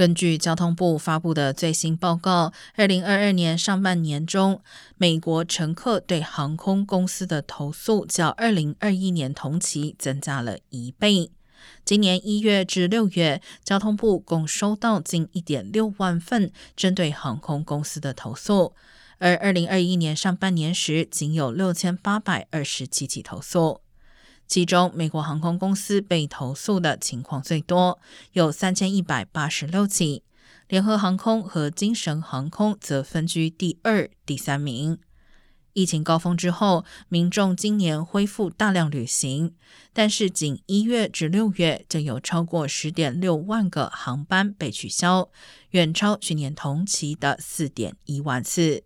根据交通部发布的最新报告，二零二二年上半年中，美国乘客对航空公司的投诉较二零二一年同期增加了一倍。今年一月至六月，交通部共收到近一点六万份针对航空公司的投诉，而二零二一年上半年时，仅有六千八百二十七起投诉。其中，美国航空公司被投诉的情况最多，有三千一百八十六起；联合航空和精神航空则分居第二、第三名。疫情高峰之后，民众今年恢复大量旅行，但是仅一月至六月就有超过十点六万个航班被取消，远超去年同期的四点一万次。